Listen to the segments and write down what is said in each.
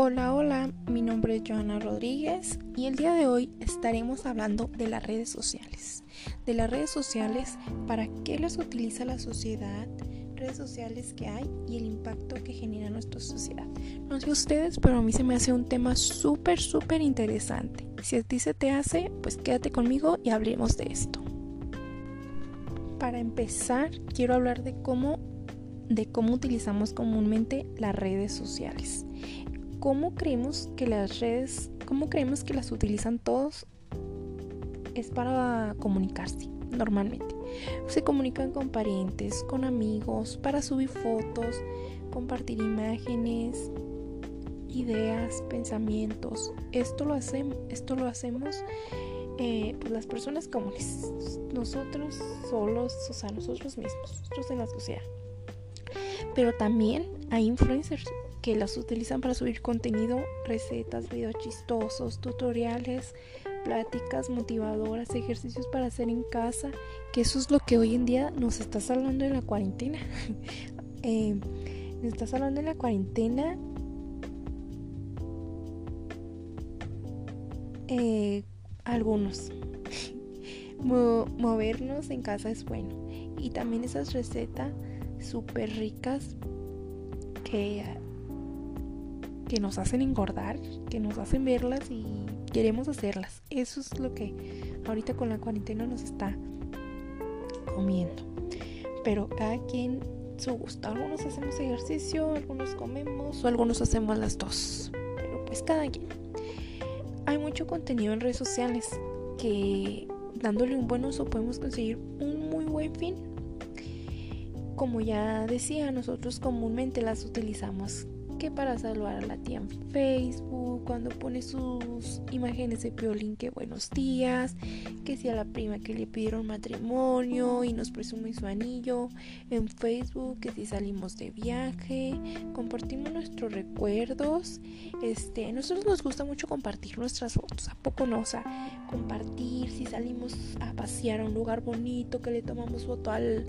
Hola, hola, mi nombre es Joana Rodríguez y el día de hoy estaremos hablando de las redes sociales. De las redes sociales, para qué las utiliza la sociedad, redes sociales que hay y el impacto que genera nuestra sociedad. No sé ustedes, pero a mí se me hace un tema súper, súper interesante. Si a ti se te hace, pues quédate conmigo y hablemos de esto. Para empezar, quiero hablar de cómo de cómo utilizamos comúnmente las redes sociales. ¿Cómo creemos que las redes, cómo creemos que las utilizan todos? Es para comunicarse normalmente. Se comunican con parientes, con amigos, para subir fotos, compartir imágenes, ideas, pensamientos. Esto lo, hacemos, esto lo hacemos eh, pues las personas comunes, nosotros solos, o sea, nosotros mismos, nosotros en la sociedad. Pero también hay influencers que las utilizan para subir contenido, recetas, videos chistosos, tutoriales, pláticas motivadoras, ejercicios para hacer en casa, que eso es lo que hoy en día nos está salvando en la cuarentena. eh, nos está salvando en la cuarentena. Eh, algunos. movernos en casa es bueno. Y también esas recetas súper ricas que que nos hacen engordar, que nos hacen verlas y queremos hacerlas. Eso es lo que ahorita con la cuarentena nos está comiendo. Pero cada quien su gusto. Algunos hacemos ejercicio, algunos comemos o algunos hacemos las dos. Pero pues cada quien. Hay mucho contenido en redes sociales que dándole un buen uso podemos conseguir un muy buen fin. Como ya decía, nosotros comúnmente las utilizamos que para saludar a la tía en Facebook, cuando pone sus imágenes de Piolín, que buenos días, que si a la prima que le pidieron matrimonio y nos presume su anillo. En Facebook, que si salimos de viaje, compartimos nuestros recuerdos, este, a nosotros nos gusta mucho compartir nuestras fotos, ¿a poco no? O sea, compartir si salimos a pasear a un lugar bonito, que le tomamos foto al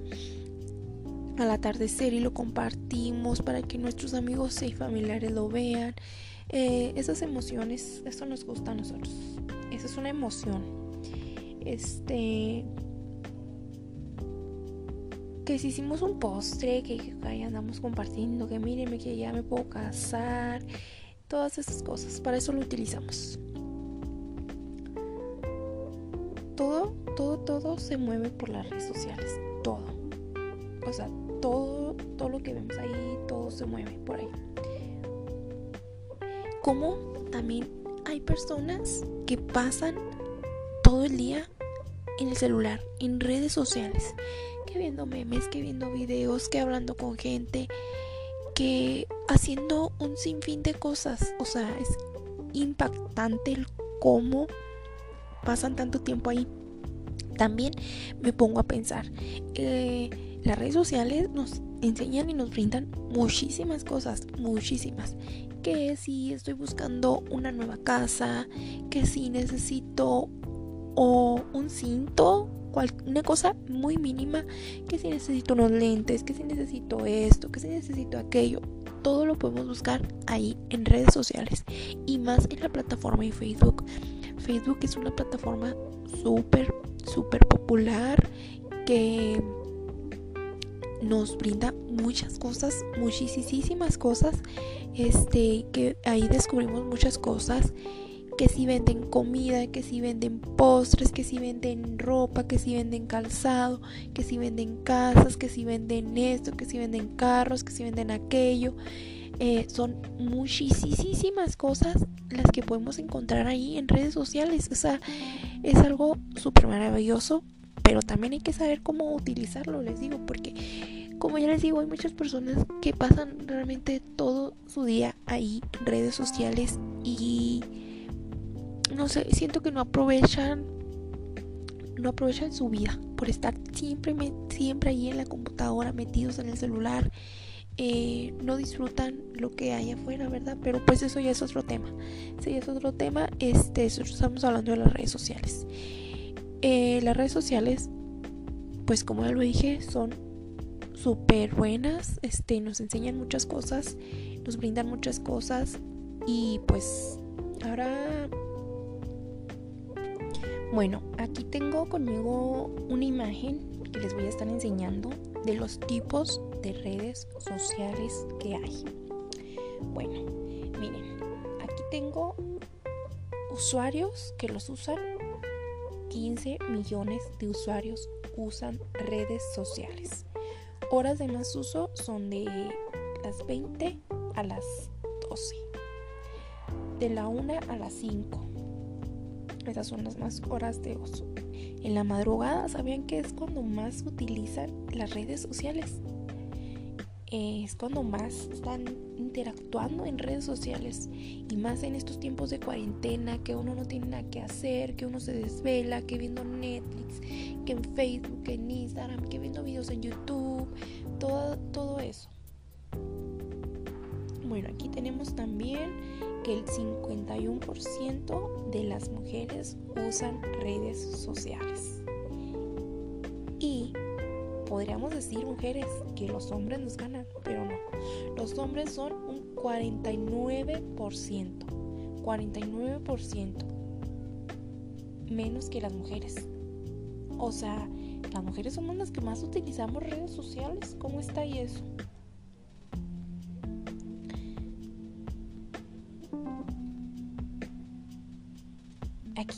al atardecer y lo compartimos para que nuestros amigos y familiares lo vean. Eh, esas emociones, eso nos gusta a nosotros. Esa es una emoción. Este. Que si hicimos un postre, que, ahí andamos compartiendo, que mírenme que ya me puedo casar, todas esas cosas, para eso lo utilizamos. Todo, todo, todo se mueve por las redes sociales, todo. O sea, todo, todo lo que vemos ahí, todo se mueve por ahí. Como también hay personas que pasan todo el día en el celular, en redes sociales, que viendo memes, que viendo videos, que hablando con gente, que haciendo un sinfín de cosas. O sea, es impactante el cómo pasan tanto tiempo ahí. También me pongo a pensar. Eh, las redes sociales nos enseñan y nos brindan muchísimas cosas, muchísimas. Que si estoy buscando una nueva casa, que si necesito o un cinto, una cosa muy mínima, que si necesito unos lentes, que si necesito esto, que si necesito aquello. Todo lo podemos buscar ahí en redes sociales y más en la plataforma de Facebook. Facebook es una plataforma súper, súper popular que nos brinda muchas cosas, muchísimas cosas, este, que ahí descubrimos muchas cosas, que si venden comida, que si venden postres, que si venden ropa, que si venden calzado, que si venden casas, que si venden esto, que si venden carros, que si venden aquello. Eh, son muchísimas cosas las que podemos encontrar ahí en redes sociales. O sea, es algo súper maravilloso pero también hay que saber cómo utilizarlo, les digo, porque como ya les digo, hay muchas personas que pasan realmente todo su día ahí en redes sociales y no sé, siento que no aprovechan no aprovechan su vida por estar siempre siempre ahí en la computadora metidos en el celular eh, no disfrutan lo que hay afuera, ¿verdad? Pero pues eso ya es otro tema. Sí, es otro tema. Este, estamos hablando de las redes sociales. Eh, las redes sociales, pues como ya lo dije, son súper buenas, este, nos enseñan muchas cosas, nos brindan muchas cosas, Y pues ahora, bueno, aquí tengo conmigo una imagen que les voy a estar enseñando de los tipos de redes sociales que hay. Bueno, miren, aquí tengo usuarios que los usan. 15 millones de usuarios usan redes sociales. Horas de más uso son de las 20 a las 12. De la 1 a las 5. Esas son las más horas de uso. En la madrugada, ¿sabían que es cuando más utilizan las redes sociales? es cuando más están interactuando en redes sociales y más en estos tiempos de cuarentena que uno no tiene nada que hacer, que uno se desvela, que viendo Netflix, que en Facebook, que en Instagram, que viendo videos en YouTube, todo, todo eso. Bueno, aquí tenemos también que el 51% de las mujeres usan redes sociales. Podríamos decir, mujeres, que los hombres nos ganan, pero no. Los hombres son un 49%. 49% menos que las mujeres. O sea, las mujeres somos las que más utilizamos redes sociales. ¿Cómo está y eso?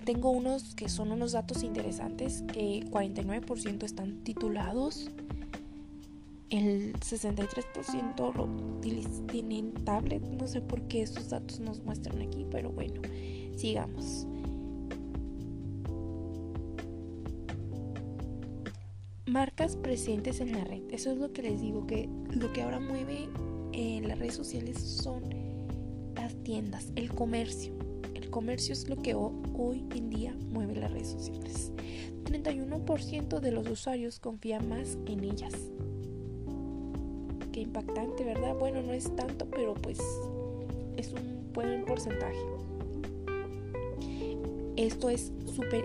Tengo unos que son unos datos interesantes. que 49% están titulados. El 63% lo tienen tablet. No sé por qué esos datos nos muestran aquí, pero bueno, sigamos. Marcas presentes en la red. Eso es lo que les digo, que lo que ahora mueve en las redes sociales son las tiendas, el comercio comercio es lo que hoy en día mueve las redes sociales. 31% de los usuarios confía más en ellas. Qué impactante, ¿verdad? Bueno, no es tanto, pero pues es un buen porcentaje. Esto es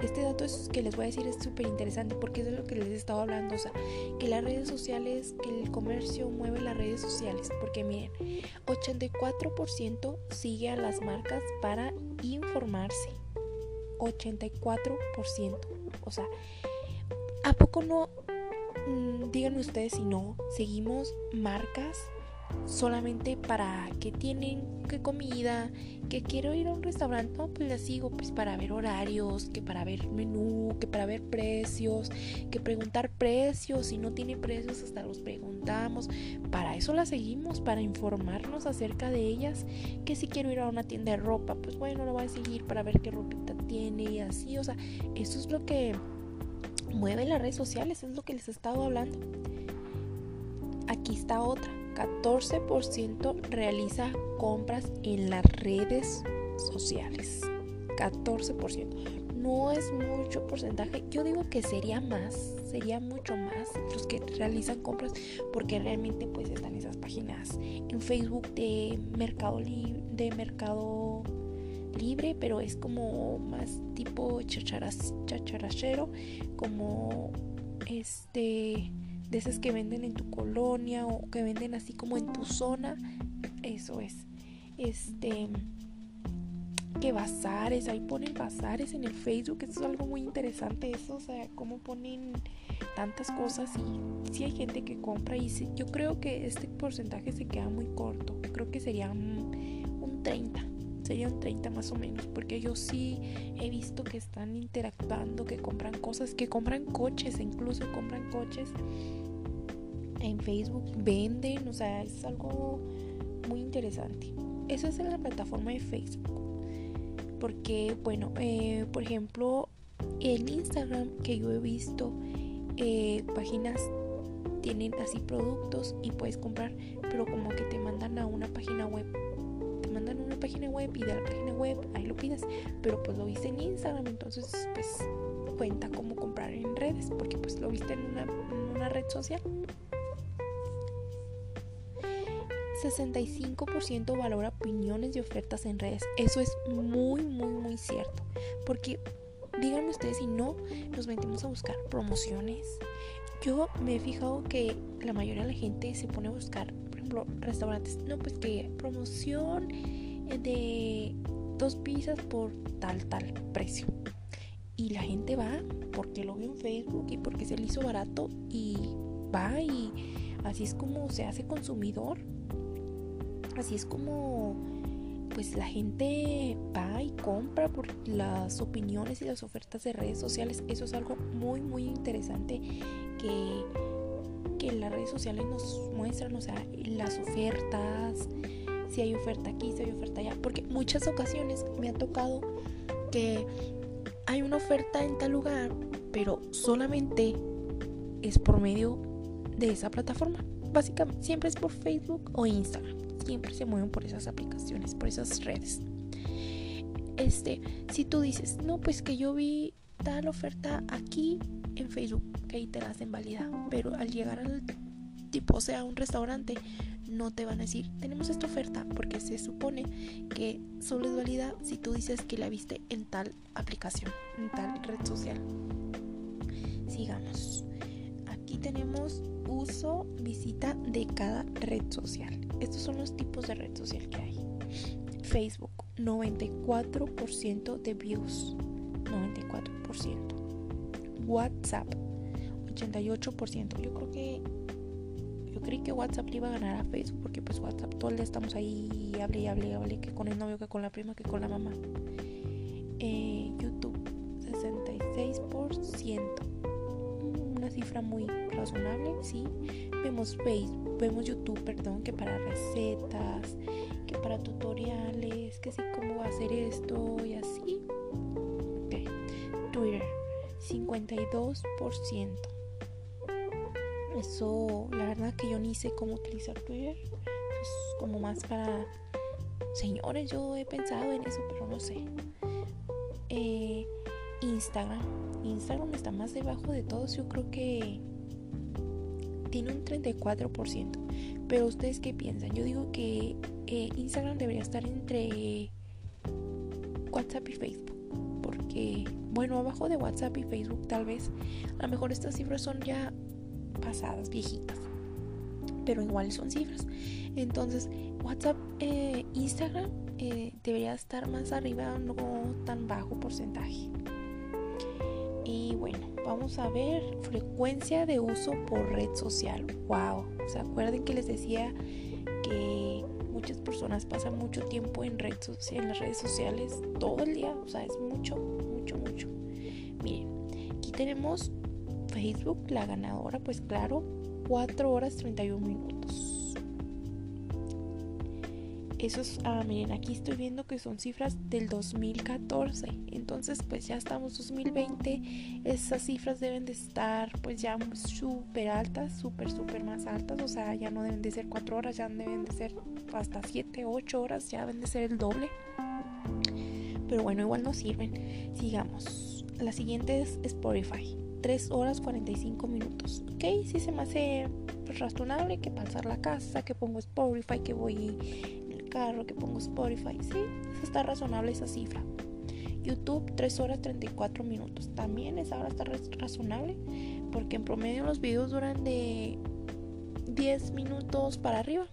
este dato es, que les voy a decir es súper interesante porque es de lo que les he estado hablando, o sea, que las redes sociales, que el comercio mueve las redes sociales, porque miren, 84% sigue a las marcas para informarse. 84%. O sea, ¿a poco no? Mm, díganme ustedes si no, seguimos marcas solamente para que tienen que comida, que quiero ir a un restaurante, no, pues las sigo pues para ver horarios, que para ver menú, que para ver precios, que preguntar precios, si no tiene precios hasta los preguntamos, para eso las seguimos, para informarnos acerca de ellas, que si quiero ir a una tienda de ropa, pues bueno, lo voy a seguir para ver qué ropita tiene y así, o sea, eso es lo que mueve las redes sociales, es lo que les he estado hablando. Aquí está otra 14% realiza compras en las redes sociales. 14%. No es mucho porcentaje. Yo digo que sería más, sería mucho más los que realizan compras porque realmente pues están esas páginas en Facebook de Mercado de Mercado Libre, pero es como más tipo chacharas, chacharachero, como este de esas que venden en tu colonia o que venden así como en tu zona. Eso es. Este que bazares, ahí ponen bazares en el Facebook, eso es algo muy interesante eso, o sea, cómo ponen tantas cosas y si hay gente que compra y yo creo que este porcentaje se queda muy corto, creo que sería un, un 30 sería un 30 más o menos, porque yo sí he visto que están interactuando, que compran cosas, que compran coches, incluso compran coches en Facebook, venden, o sea, es algo muy interesante. Eso es la plataforma de Facebook. Porque, bueno, eh, por ejemplo, en Instagram que yo he visto eh, páginas tienen así productos y puedes comprar, pero como que te mandan a una página web página web y de la página web ahí lo pides, pero pues lo viste en Instagram, entonces pues cuenta cómo comprar en redes, porque pues lo viste en una, en una red social. 65% valora opiniones y ofertas en redes. Eso es muy, muy, muy cierto. Porque díganme ustedes si no nos metemos a buscar promociones. Yo me he fijado que la mayoría de la gente se pone a buscar restaurantes. No, pues que promoción de dos pizzas por tal, tal precio. Y la gente va porque lo vio en Facebook y porque se le hizo barato y va y así es como se hace consumidor. Así es como pues la gente va y compra por las opiniones y las ofertas de redes sociales. Eso es algo muy muy interesante que, que las redes sociales nos muestran, o sea, las ofertas, si hay oferta aquí, si hay oferta allá, porque muchas ocasiones me ha tocado que hay una oferta en tal lugar, pero solamente es por medio de esa plataforma. Básicamente, siempre es por Facebook o Instagram. Siempre se mueven por esas aplicaciones, por esas redes. Este, si tú dices, no, pues que yo vi tal oferta aquí en Facebook, que ahí te la hacen válida, pero al llegar al tipo, sea, un restaurante, no te van a decir, tenemos esta oferta, porque se supone que solo es válida si tú dices que la viste en tal aplicación, en tal red social. Sigamos. Aquí tenemos uso, visita de cada red social. Estos son los tipos de red social que hay. Facebook, 94% de views. 94%. WhatsApp, 88%. Yo creo que creí que WhatsApp le iba a ganar a Facebook porque pues WhatsApp todo el día estamos ahí hable y hable y hable que con el novio, que con la prima, que con la mamá. Eh, YouTube, 66%. Una cifra muy razonable, sí. Vemos Facebook, vemos YouTube, perdón, que para recetas, que para tutoriales, que sí, cómo hacer esto y así. Okay. Twitter, 52%. Eso, la verdad que yo ni sé cómo utilizar Twitter. Es como más para señores. Yo he pensado en eso, pero no sé. Eh, Instagram. Instagram está más debajo de todos. Yo creo que tiene un 34%. Pero ustedes qué piensan? Yo digo que eh, Instagram debería estar entre WhatsApp y Facebook. Porque, bueno, abajo de WhatsApp y Facebook tal vez. A lo mejor estas cifras son ya pasadas, viejitas. Pero igual son cifras. Entonces, WhatsApp, eh, Instagram eh, debería estar más arriba, no tan bajo porcentaje. Y bueno, vamos a ver frecuencia de uso por red social. Wow, ¿se acuerdan que les decía que muchas personas pasan mucho tiempo en, red en las redes sociales todo el día? O sea, es mucho, mucho, mucho. Miren, aquí tenemos Facebook, la ganadora, pues claro, 4 horas 31 minutos. Eso es, ah, miren, aquí estoy viendo que son cifras del 2014. Entonces, pues ya estamos 2020. Esas cifras deben de estar, pues ya súper altas, súper, súper más altas. O sea, ya no deben de ser 4 horas, ya deben de ser hasta 7, 8 horas, ya deben de ser el doble. Pero bueno, igual no sirven. Sigamos. La siguiente es Spotify. 3 horas 45 minutos. Ok, si se me hace pues, razonable que pasar la casa, que pongo Spotify, que voy en el carro, que pongo Spotify. Sí, está razonable esa cifra. YouTube 3 horas 34 minutos. También esa hora está razonable porque en promedio los videos duran de 10 minutos para arriba.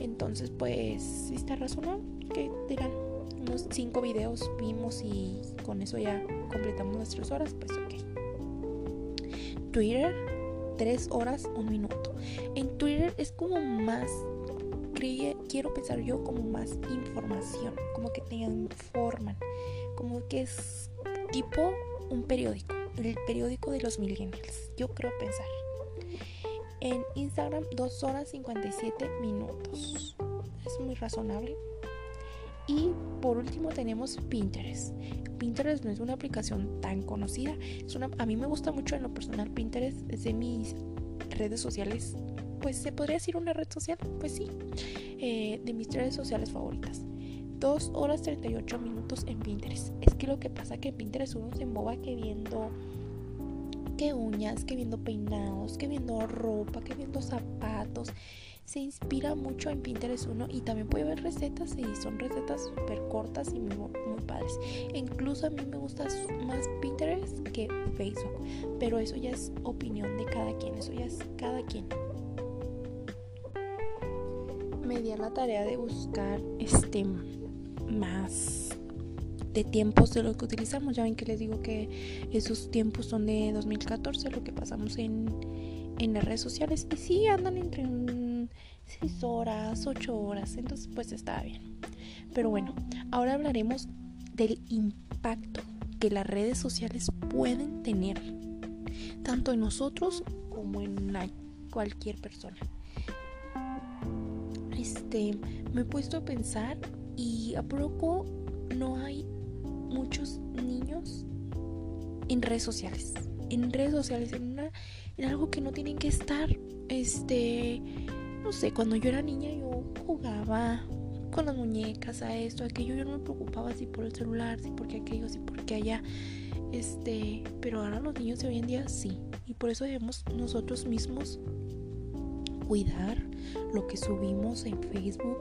Entonces pues sí está razonable. ¿Qué dirán? Unos 5 videos vimos y con eso ya completamos nuestras horas, pues ok. Twitter, 3 horas, 1 minuto. En Twitter es como más, quiero pensar yo como más información, como que te informan, como que es tipo un periódico, el periódico de los millennials, yo creo pensar. En Instagram 2 horas 57 minutos. Es muy razonable. Y por último tenemos Pinterest. Pinterest no es una aplicación tan conocida. Es una, a mí me gusta mucho en lo personal Pinterest. Es de mis redes sociales. Pues se podría decir una red social. Pues sí. Eh, de mis redes sociales favoritas. 2 horas 38 minutos en Pinterest. Es que lo que pasa es que en Pinterest uno se emboba que viendo que uñas, que viendo peinados, que viendo ropa, que viendo zapatos se inspira mucho en Pinterest uno y también puede ver recetas y son recetas súper cortas y muy, muy padres. E incluso a mí me gusta más Pinterest que Facebook, pero eso ya es opinión de cada quien, eso ya es cada quien. me di a la tarea de buscar este más de tiempos de lo que utilizamos. Ya ven que les digo que esos tiempos son de 2014, lo que pasamos en, en las redes sociales. Y sí, andan entre 6 horas, 8 horas. Entonces, pues está bien. Pero bueno, ahora hablaremos del impacto que las redes sociales pueden tener, tanto en nosotros como en cualquier persona. Este, me he puesto a pensar y a poco no hay muchos niños en redes sociales. En redes sociales, en, una, en algo que no tienen que estar. Este, no sé, cuando yo era niña yo jugaba con las muñecas, a esto, a aquello. Yo no me preocupaba si por el celular, si porque aquello, si porque allá. Este, pero ahora los niños de hoy en día sí. Y por eso debemos nosotros mismos cuidar lo que subimos en Facebook,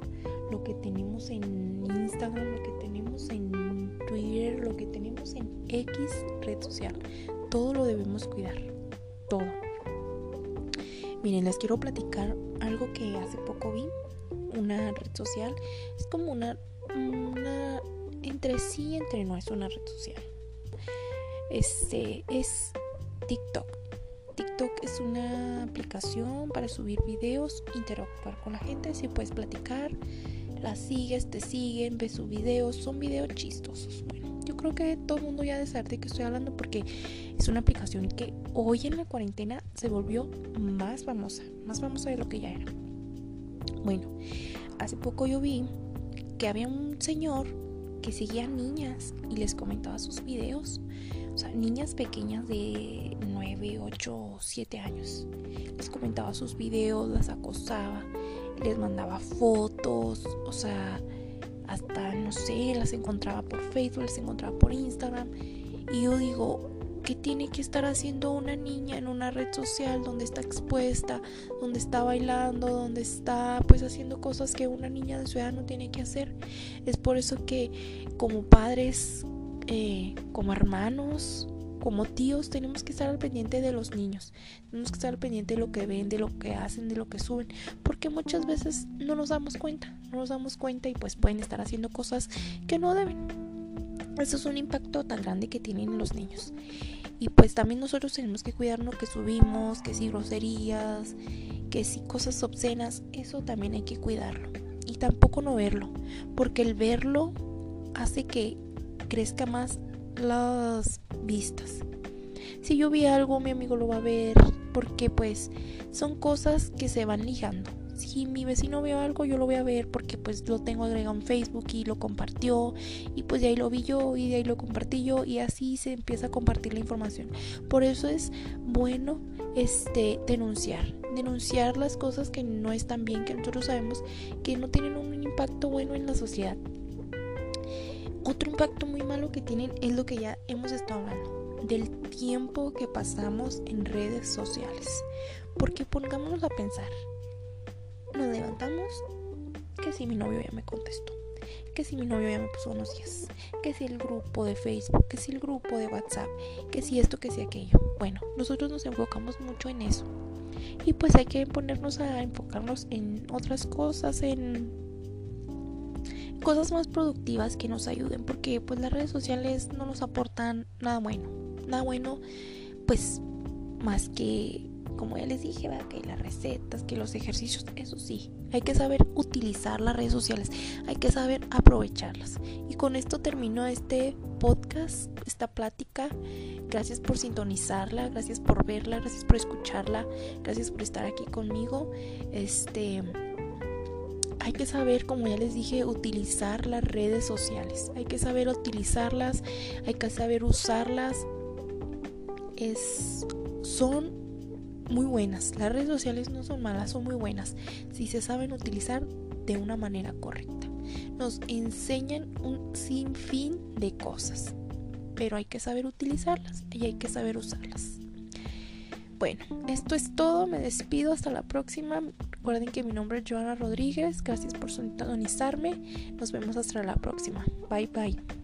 lo que tenemos en Instagram, lo que tenemos en Twitter, lo que tenemos en X red social. Todo lo debemos cuidar. Todo. Miren, les quiero platicar algo que hace poco vi. Una red social. Es como una, una entre sí, entre no es una red social. Este es TikTok. TikTok es una aplicación para subir videos, interactuar con la gente, si puedes platicar, la sigues, te siguen, ves sus videos, son videos chistosos. Bueno, yo creo que todo el mundo ya de saber de qué estoy hablando porque es una aplicación que hoy en la cuarentena se volvió más famosa, más famosa de lo que ya era. Bueno, hace poco yo vi que había un señor que seguía niñas y les comentaba sus videos. O sea, niñas pequeñas de 9, 8, 7 años. Les comentaba sus videos, las acosaba les mandaba fotos, o sea, hasta, no sé, las encontraba por Facebook, las encontraba por Instagram. Y yo digo, ¿qué tiene que estar haciendo una niña en una red social donde está expuesta, donde está bailando, donde está pues haciendo cosas que una niña de su edad no tiene que hacer? Es por eso que como padres, eh, como hermanos, como tíos tenemos que estar al pendiente de los niños, tenemos que estar al pendiente de lo que ven, de lo que hacen, de lo que suben, porque muchas veces no nos damos cuenta, no nos damos cuenta y pues pueden estar haciendo cosas que no deben. Eso es un impacto tan grande que tienen los niños. Y pues también nosotros tenemos que cuidar lo que subimos, que si groserías, que si cosas obscenas, eso también hay que cuidarlo. Y tampoco no verlo, porque el verlo hace que crezca más las vistas. Si yo vi algo, mi amigo lo va a ver, porque pues son cosas que se van ligando. Si mi vecino vio algo, yo lo voy a ver porque pues lo tengo agregado en Facebook y lo compartió y pues de ahí lo vi yo y de ahí lo compartí yo y así se empieza a compartir la información. Por eso es bueno este denunciar, denunciar las cosas que no están bien, que nosotros sabemos que no tienen un impacto bueno en la sociedad. Otro impacto muy malo que tienen es lo que ya hemos estado hablando, del tiempo que pasamos en redes sociales. Porque pongámonos a pensar, nos levantamos, que si mi novio ya me contestó, que si mi novio ya me puso unos días, que si el grupo de Facebook, que si el grupo de WhatsApp, que si esto, que si aquello. Bueno, nosotros nos enfocamos mucho en eso. Y pues hay que ponernos a enfocarnos en otras cosas, en cosas más productivas que nos ayuden porque pues las redes sociales no nos aportan nada bueno. Nada bueno pues más que como ya les dije que las recetas que los ejercicios eso sí. Hay que saber utilizar las redes sociales hay que saber aprovecharlas. Y con esto termino este podcast esta plática. Gracias por sintonizarla gracias por verla gracias por escucharla gracias por estar aquí conmigo. Este hay que saber, como ya les dije, utilizar las redes sociales. Hay que saber utilizarlas, hay que saber usarlas. Es, son muy buenas. Las redes sociales no son malas, son muy buenas. Si se saben utilizar de una manera correcta. Nos enseñan un sinfín de cosas. Pero hay que saber utilizarlas y hay que saber usarlas. Bueno, esto es todo. Me despido. Hasta la próxima. Recuerden que mi nombre es Joana Rodríguez. Gracias por sintonizarme. Nos vemos hasta la próxima. Bye bye.